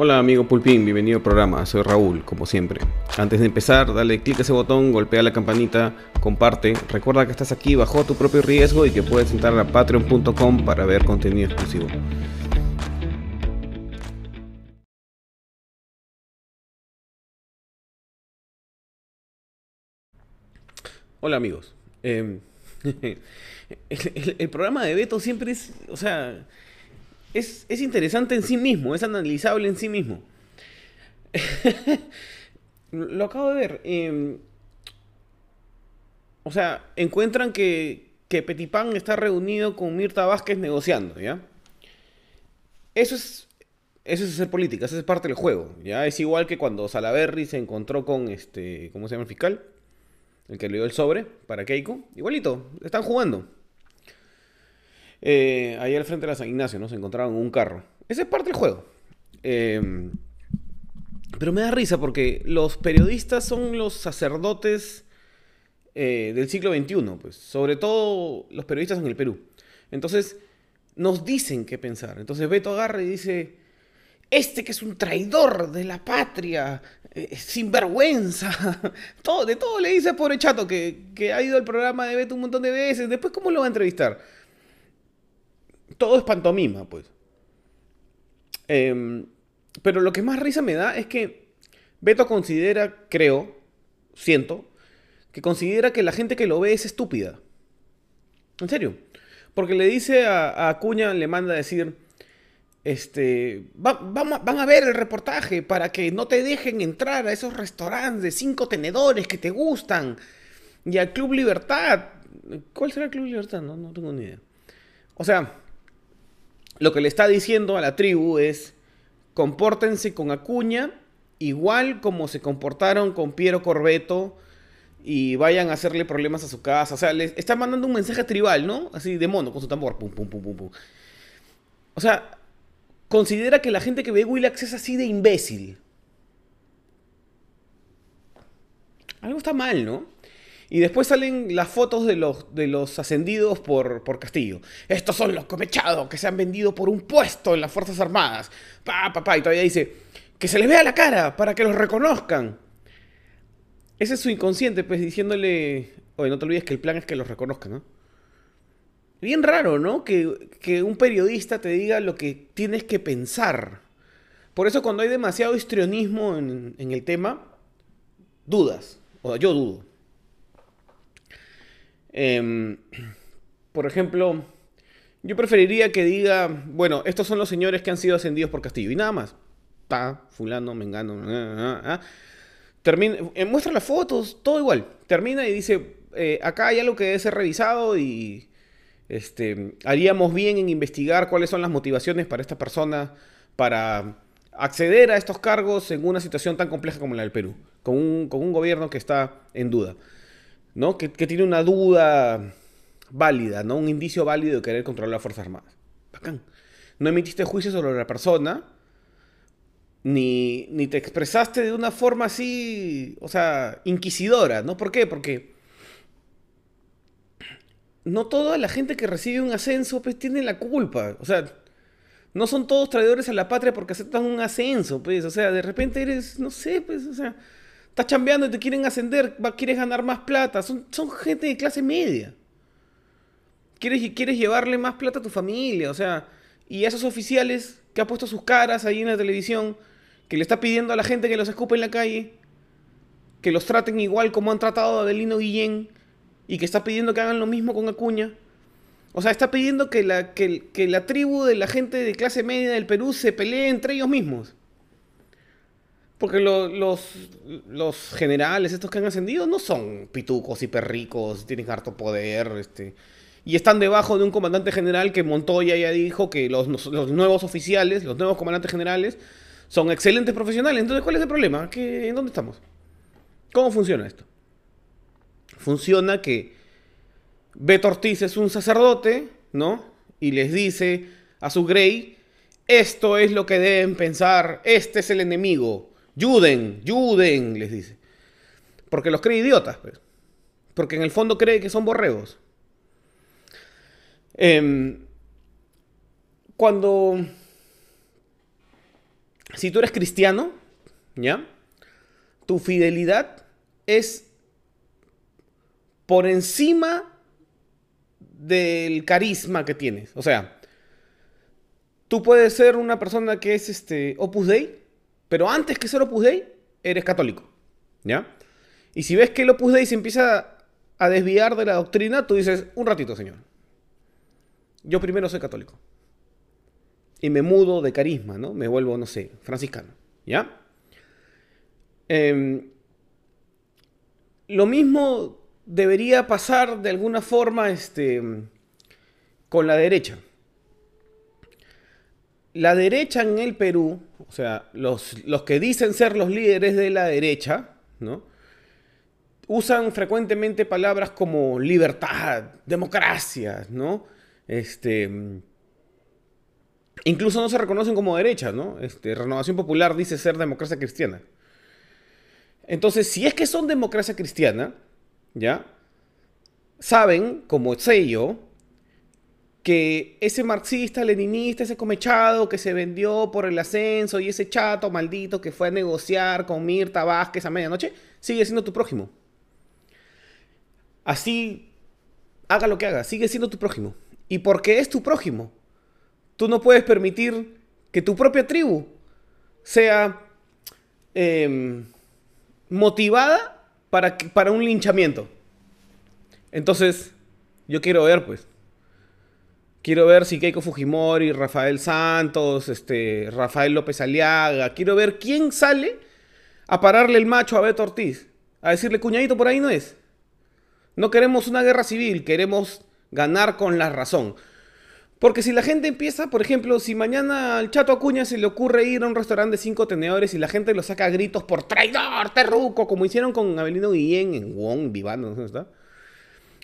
Hola amigo Pulpín, bienvenido al programa, soy Raúl, como siempre. Antes de empezar, dale clic a ese botón, golpea la campanita, comparte, recuerda que estás aquí bajo tu propio riesgo y que puedes entrar a patreon.com para ver contenido exclusivo. Hola amigos. Eh, el, el programa de Beto siempre es, o sea, es, interesante en sí mismo, es analizable en sí mismo. Lo acabo de ver. Em, o sea, encuentran que, que Petipán está reunido con Mirta Vázquez negociando, ¿ya? Eso es, eso es hacer política, eso es parte del juego, ¿ya? Es igual que cuando Salaberry se encontró con este, ¿cómo se llama el fiscal? El que le dio el sobre para Keiko. Igualito, están jugando. Eh, ahí al frente de la San Ignacio, ¿no? Se encontraban en un carro. Esa es parte del juego. Em, pero me da risa porque los periodistas son los sacerdotes eh, del siglo XXI, pues. Sobre todo los periodistas en el Perú. Entonces, nos dicen qué pensar. Entonces Beto agarra y dice, este que es un traidor de la patria, eh, sinvergüenza. todo, de todo le dice a pobre chato que, que ha ido al programa de Beto un montón de veces. Después, ¿cómo lo va a entrevistar? Todo es pantomima, pues. Em, pero lo que más risa me da es que Beto considera, creo, siento, que considera que la gente que lo ve es estúpida. En serio. Porque le dice a, Acuña, le manda a decir, este, van a ver el reportaje para que no te dejen entrar a esos restaurantes de cinco tenedores que te gustan. Y al Club Libertad. ¿Cuál será el Club Libertad? No, no tengo ni idea. O sea, lo que le está diciendo a la tribu es, compórtense con Acuña igual como se comportaron con Piero Corbeto y vayan a hacerle problemas a su casa. O sea, le está mandando un mensaje tribal, ¿no? Así de mono, con su tambor. Pum, pum, pum, pum, pum. O sea, considera que la gente que ve Willax es así de imbécil. Algo está mal, ¿no? Y después salen las fotos de los, de los ascendidos por, por Castillo. Estos son los comechados que se han vendido por un puesto en las Fuerzas Armadas. Pa, pa, pa. Y todavía dice, que se les vea la cara para que los reconozcan. Ese es su inconsciente, pues diciéndole, oye, no te olvides que el plan es que los reconozcan, ¿no? Bien raro, ¿no? Que, que un periodista te diga lo que tienes que pensar. Por eso cuando hay demasiado histrionismo en, en el tema, dudas. O yo dudo. Em, por ejemplo, yo preferiría que diga, bueno, estos son los señores que han sido ascendidos por Castillo y nada más. Ta, fulano, mengano. Ah, ah, Termina, eh, muestra las fotos, todo igual. Termina y dice, eh, acá hay algo que debe ser revisado y este, haríamos bien en investigar cuáles son las motivaciones para esta persona para acceder a estos cargos en una situación tan compleja como la del Perú, con un, con un gobierno que está en duda. ¿No? Que, tiene una duda válida, ¿no? Un indicio válido de querer controlar las Fuerzas Armadas. Bacán. No emitiste juicio sobre la persona, ni, ni te expresaste de una forma así, o sea, inquisidora, ¿no? ¿Por qué? Porque no toda la gente que recibe un ascenso pues tiene la culpa. O sea, no son todos traidores a la patria porque aceptan un ascenso, pues. O sea, de repente eres, no sé, pues, o sea, Estás chambeando y te quieren ascender, quieres ganar más plata. Son, son gente de clase media. Quieres, quieres llevarle más plata a tu familia, o sea, y esos oficiales que ha puesto sus caras ahí en la televisión, que le está pidiendo a la gente que los escupe en la calle, que los traten igual como han tratado a Adelino Guillén, y que está pidiendo que hagan lo mismo con Acuña. O sea, está pidiendo que la, que, que la tribu de la gente de clase media del Perú se pelee entre ellos mismos. Porque los, generales, estos que han ascendido, no son pitucos y perricos, tienen harto poder, este, y están debajo de un comandante general que Montoya ya dijo que los, los nuevos oficiales, los nuevos comandantes generales, son excelentes profesionales. Entonces, ¿cuál es el problema? ¿Qué, ¿En dónde estamos? ¿Cómo funciona esto? Funciona que Beto Ortiz es un sacerdote, ¿no? Y les dice a su Grey, esto es lo que deben pensar, este es el enemigo. Juden, Juden, les dice. Porque los cree idiotas, pues. Porque en el fondo cree que son borregos. Em, cuando si tú eres cristiano, ¿ya? Tu fidelidad es por encima del carisma que tienes. O sea, tú puedes ser una persona que es este Opus Dei, pero antes que ser Opus Dei, eres católico. ¿Ya? Y si ves que el Opus Dei se empieza a desviar de la doctrina, tú dices, un ratito, señor. Yo primero soy católico. Y me mudo de carisma, ¿no? Me vuelvo, no sé, franciscano. ¿Ya? Em, lo mismo debería pasar de alguna forma este, con la derecha. La derecha en el Perú, o sea, los, los que dicen ser los líderes de la derecha, ¿no? usan frecuentemente palabras como libertad, democracia, ¿no? Este, incluso no se reconocen como derecha, ¿no? Este, Renovación Popular dice ser democracia cristiana. Entonces, si es que son democracia cristiana, ¿ya? Saben, como sé yo, que ese marxista, leninista, ese comechado que se vendió por el ascenso y ese chato maldito que fue a negociar con Mirta Vázquez a medianoche, sigue siendo tu prójimo. Así, haga lo que haga, sigue siendo tu prójimo. Y porque es tu prójimo, tú no puedes permitir que tu propia tribu sea em, motivada para, para un linchamiento. Entonces, yo quiero ver, pues. Quiero ver si Keiko Fujimori, Rafael Santos, este, Rafael López Aliaga. Quiero ver quién sale a pararle el macho a Beto Ortiz. A decirle, cuñadito, por ahí no es. No queremos una guerra civil, queremos ganar con la razón. Porque si la gente empieza, por ejemplo, si mañana al Chato Acuña se le ocurre ir a un restaurante de cinco tenedores y la gente lo saca a gritos por traidor, terruco, como hicieron con Abelino Guillén en Wong, Vivano, no está.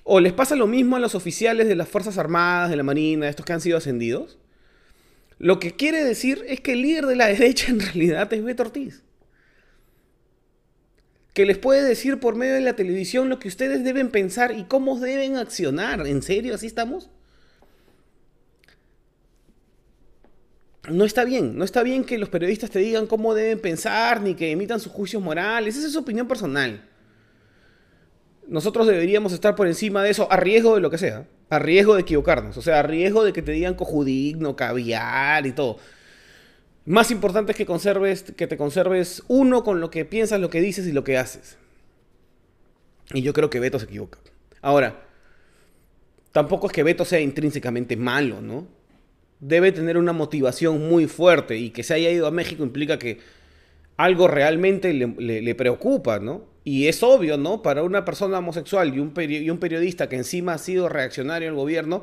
O les pasa lo mismo a los oficiales de las Fuerzas Armadas, de la Marina, estos que han sido ascendidos. Lo que quiere decir es que el líder de la derecha en realidad es Beto Ortiz que les puede decir por medio de la televisión lo que ustedes deben pensar y cómo deben accionar. ¿En serio? ¿Así estamos? No está bien, no está bien que los periodistas te digan cómo deben pensar ni que emitan sus juicios morales. Esa es su opinión personal. Nosotros deberíamos estar por encima de eso a riesgo de lo que sea, a riesgo de equivocarnos, o sea, a riesgo de que te digan cojudigno, caviar y todo. Más importante es que, conserves, que te conserves uno con lo que piensas, lo que dices y lo que haces. Y yo creo que Beto se equivoca. Ahora, tampoco es que Beto sea intrínsecamente malo, ¿no? Debe tener una motivación muy fuerte y que se haya ido a México implica que algo realmente le, preocupa, ¿no? Y es obvio, ¿no? Para una persona homosexual y un, y un periodista que encima ha sido reaccionario al gobierno,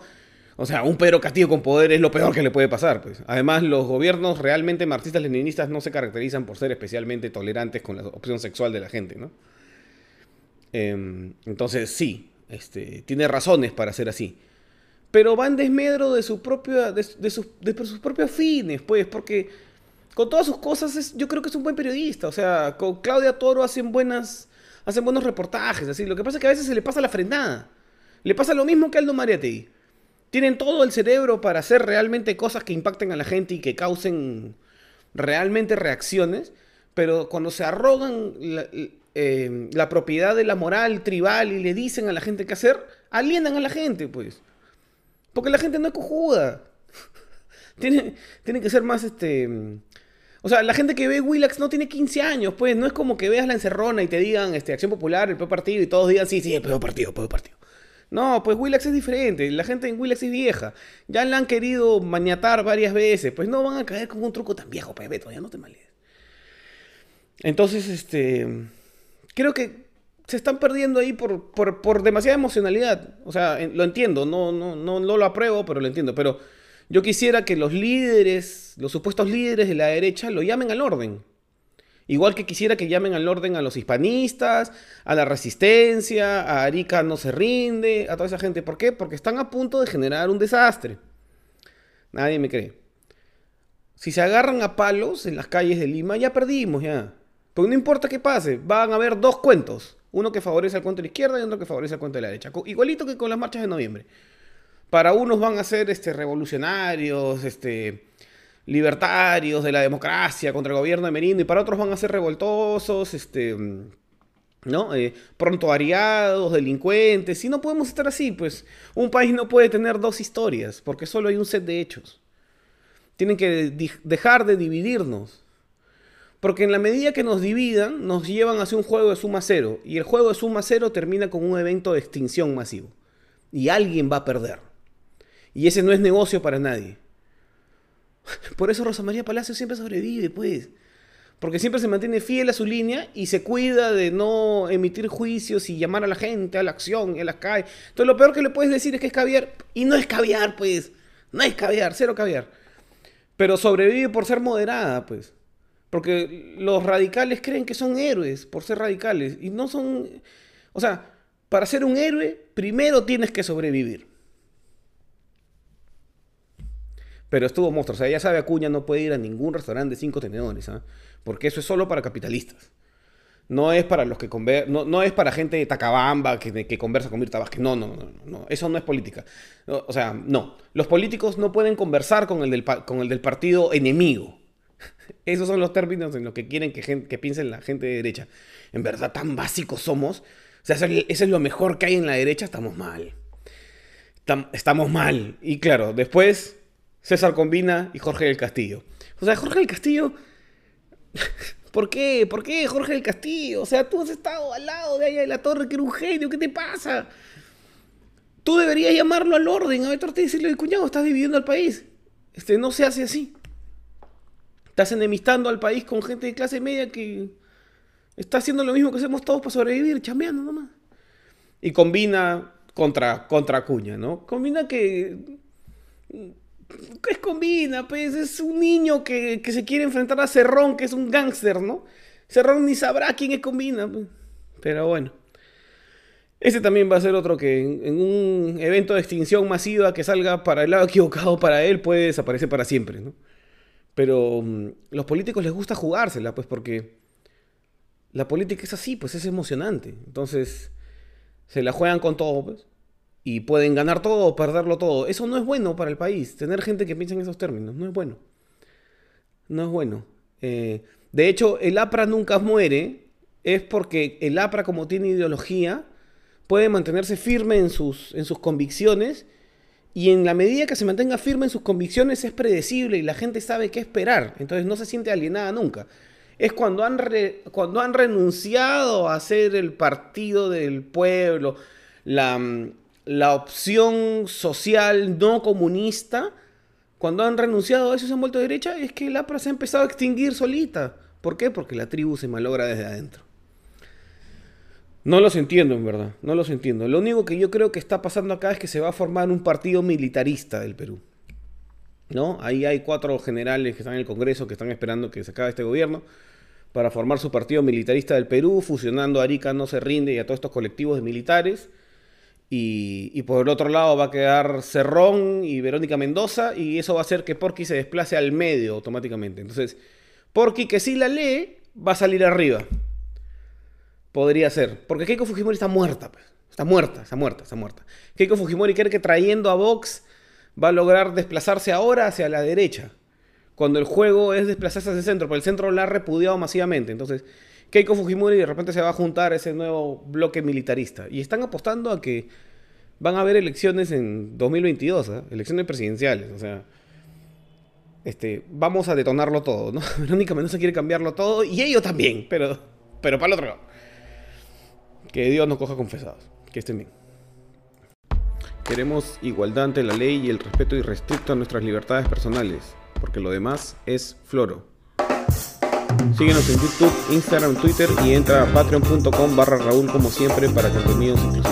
o sea, un Pedro Castillo con poder es lo peor que le puede pasar. Pues. Además, los gobiernos realmente marxistas-leninistas no se caracterizan por ser especialmente tolerantes con la opción sexual de la gente, ¿no? Em, entonces, sí, este, tiene razones para ser así. Pero va en desmedro de, su propio, de, sus, propios fines, pues, porque con todas sus cosas yo creo que es un buen periodista. O sea, con Claudia Toro hacen, buenas, hacen buenos reportajes, así. Lo que pasa es que a veces se le pasa la frenada. Le pasa lo mismo que Aldo Mariategui. Tienen todo el cerebro para hacer realmente cosas que impacten a la gente y que causen realmente reacciones, pero cuando se arrogan la, eh, propiedad de la moral tribal y le dicen a la gente qué hacer, alienan a la gente, pues. Porque la gente no es cojuda. tiene, tiene que ser más este. O sea, la gente que ve Willax no tiene 15 años, pues no es como que veas la encerrona y te digan este, Acción Popular, el peor partido, y todos digan, sí, sí, el peor partido, el peor partido. No, pues Willax es diferente. La gente en Willax es vieja. Ya la han querido maniatar varias veces. Pues no van a caer con un truco tan viejo, pues Beto, ya no te males. Entonces, este. Creo que se están perdiendo ahí por, por, demasiada emocionalidad. O sea, lo entiendo, no, no, no, no lo apruebo, pero lo entiendo. Pero yo quisiera que los líderes, los supuestos líderes de la derecha, lo llamen al orden. Igual que quisiera que llamen al orden a los hispanistas, a la resistencia, a Arica no se rinde, a toda esa gente. ¿Por qué? Porque están a punto de generar un desastre. Nadie me cree. Si se agarran a palos en las calles de Lima, ya perdimos, ya. Pero no importa qué pase, van a haber dos cuentos. Uno que favorece al cuento de la izquierda y otro que favorece al cuento de la derecha. Igualito que con las marchas de noviembre. Para unos van a ser este, revolucionarios, este, libertarios de la democracia contra el gobierno de Merino y para otros van a ser revoltosos, este, ¿no? Eh, pronto variados, delincuentes, y no podemos estar así, pues un país no puede tener dos historias, porque solo hay un set de hechos. Tienen que dejar de dividirnos. Porque en la medida que nos dividan, nos llevan hacia un juego de suma cero. Y el juego de suma cero termina con un evento de extinción masivo. Y alguien va a perder. Y ese no es negocio para nadie. Por eso Rosa María Palacio siempre sobrevive, pues. Porque siempre se mantiene fiel a su línea y se cuida de no emitir juicios y llamar a la gente a la acción a las calles. Entonces lo peor que le puedes decir es que es caviar. Y no es caviar, pues. No es caviar, cero caviar. Pero sobrevive por ser moderada, pues. Porque los radicales creen que son héroes por ser radicales. Y no son... O sea, para ser un héroe, primero tienes que sobrevivir. Pero estuvo monstruo. O sea, ya sabe, Acuña no puede ir a ningún restaurante de cinco tenedores. ¿ah? Porque eso es solo para capitalistas. No es para los que no, no, es para gente de Tacabamba que, que conversa con Mirta Vázquez. No, no, no, no. Eso no es política. o sea, no. Los políticos no pueden conversar con el con el del partido enemigo. Esos son los términos en los que quieren que, que piensen la gente de derecha. En verdad, tan básicos somos. O sea, eso es lo mejor que hay en la derecha. Estamos mal. estamos mal. Y claro, después César Combina y Jorge del Castillo. O sea, Jorge del Castillo... ¿Por qué? ¿Por qué Jorge del Castillo? O sea, tú has estado al lado de allá de la torre, que era un genio. ¿Qué te pasa? Tú deberías llamarlo al orden. A y decirle, cuñado, estás dividiendo al país. Este, no se hace así. Estás enemistando al país con gente de clase media que está haciendo lo mismo que hacemos todos para sobrevivir, chambeando nomás. Y combina contra, contra Cuña, ¿no? Combina que... ¿Qué es combina? Pues es un niño que, se quiere enfrentar a Cerrón, que es un gángster, ¿no? Cerrón ni sabrá quién es combina. Pues. Pero bueno. Ese también va a ser otro que en, un evento de extinción masiva que salga para el lado equivocado para él puede desaparecer para siempre, ¿no? Pero mm, los políticos les gusta jugársela, pues porque la política es así, pues es emocionante. Entonces, se la juegan con todo, pues. Y pueden ganar todo o perderlo todo. Eso no es bueno para el país. Tener gente que piensa en esos términos. No es bueno. No es bueno. Eh, de hecho, el APRA nunca muere. Es porque el APRA, como tiene ideología, puede mantenerse firme en sus, en sus convicciones y en la medida que se mantenga firme en sus convicciones es predecible y la gente sabe qué esperar. Entonces no se siente alienada nunca. Es cuando han, cuando han renunciado a ser el partido del pueblo, la, la opción social no comunista, cuando han renunciado a eso se han vuelto a derecha, es que el APRA se ha empezado a extinguir solita. ¿Por qué? Porque la tribu se malogra desde adentro. No los entiendo, en verdad. No los entiendo. Lo único que yo creo que está pasando acá es que se va a formar un partido militarista del Perú. ¿No? Ahí hay cuatro generales que están en el Congreso que están esperando que se acabe este gobierno para formar su partido militarista del Perú, fusionando a Arica No Se Rinde y a todos estos colectivos de militares. Y, y, por el otro lado va a quedar Cerrón y Verónica Mendoza, y eso va a hacer que Porky se desplace al medio automáticamente. Entonces, Porky, que sí la lee, va a salir arriba. Podría ser. Porque Keiko Fujimori está muerta, pues. Está muerta, está muerta, está muerta. Keiko Fujimori cree que trayendo a Vox va a lograr desplazarse ahora hacia la derecha. Cuando el juego es desplazarse hacia el centro, porque el centro la ha repudiado masivamente. Entonces, Keiko Fujimori de repente se va a juntar ese nuevo bloque militarista. Y están apostando a que van a haber elecciones en 2022, ¿eh? elecciones presidenciales. O sea, este, vamos a detonarlo todo, ¿no? Verónica Mendoza quiere cambiarlo todo y ellos también, pero, pero para el otro lado. Que Dios nos coja confesados. Que estén bien. Queremos igualdad ante la ley y el respeto irrestricto a nuestras libertades personales, porque lo demás es floro. Síguenos en YouTube, Instagram, Twitter y entra a patreon.com barra Raúl como siempre para contenidos exclusivos.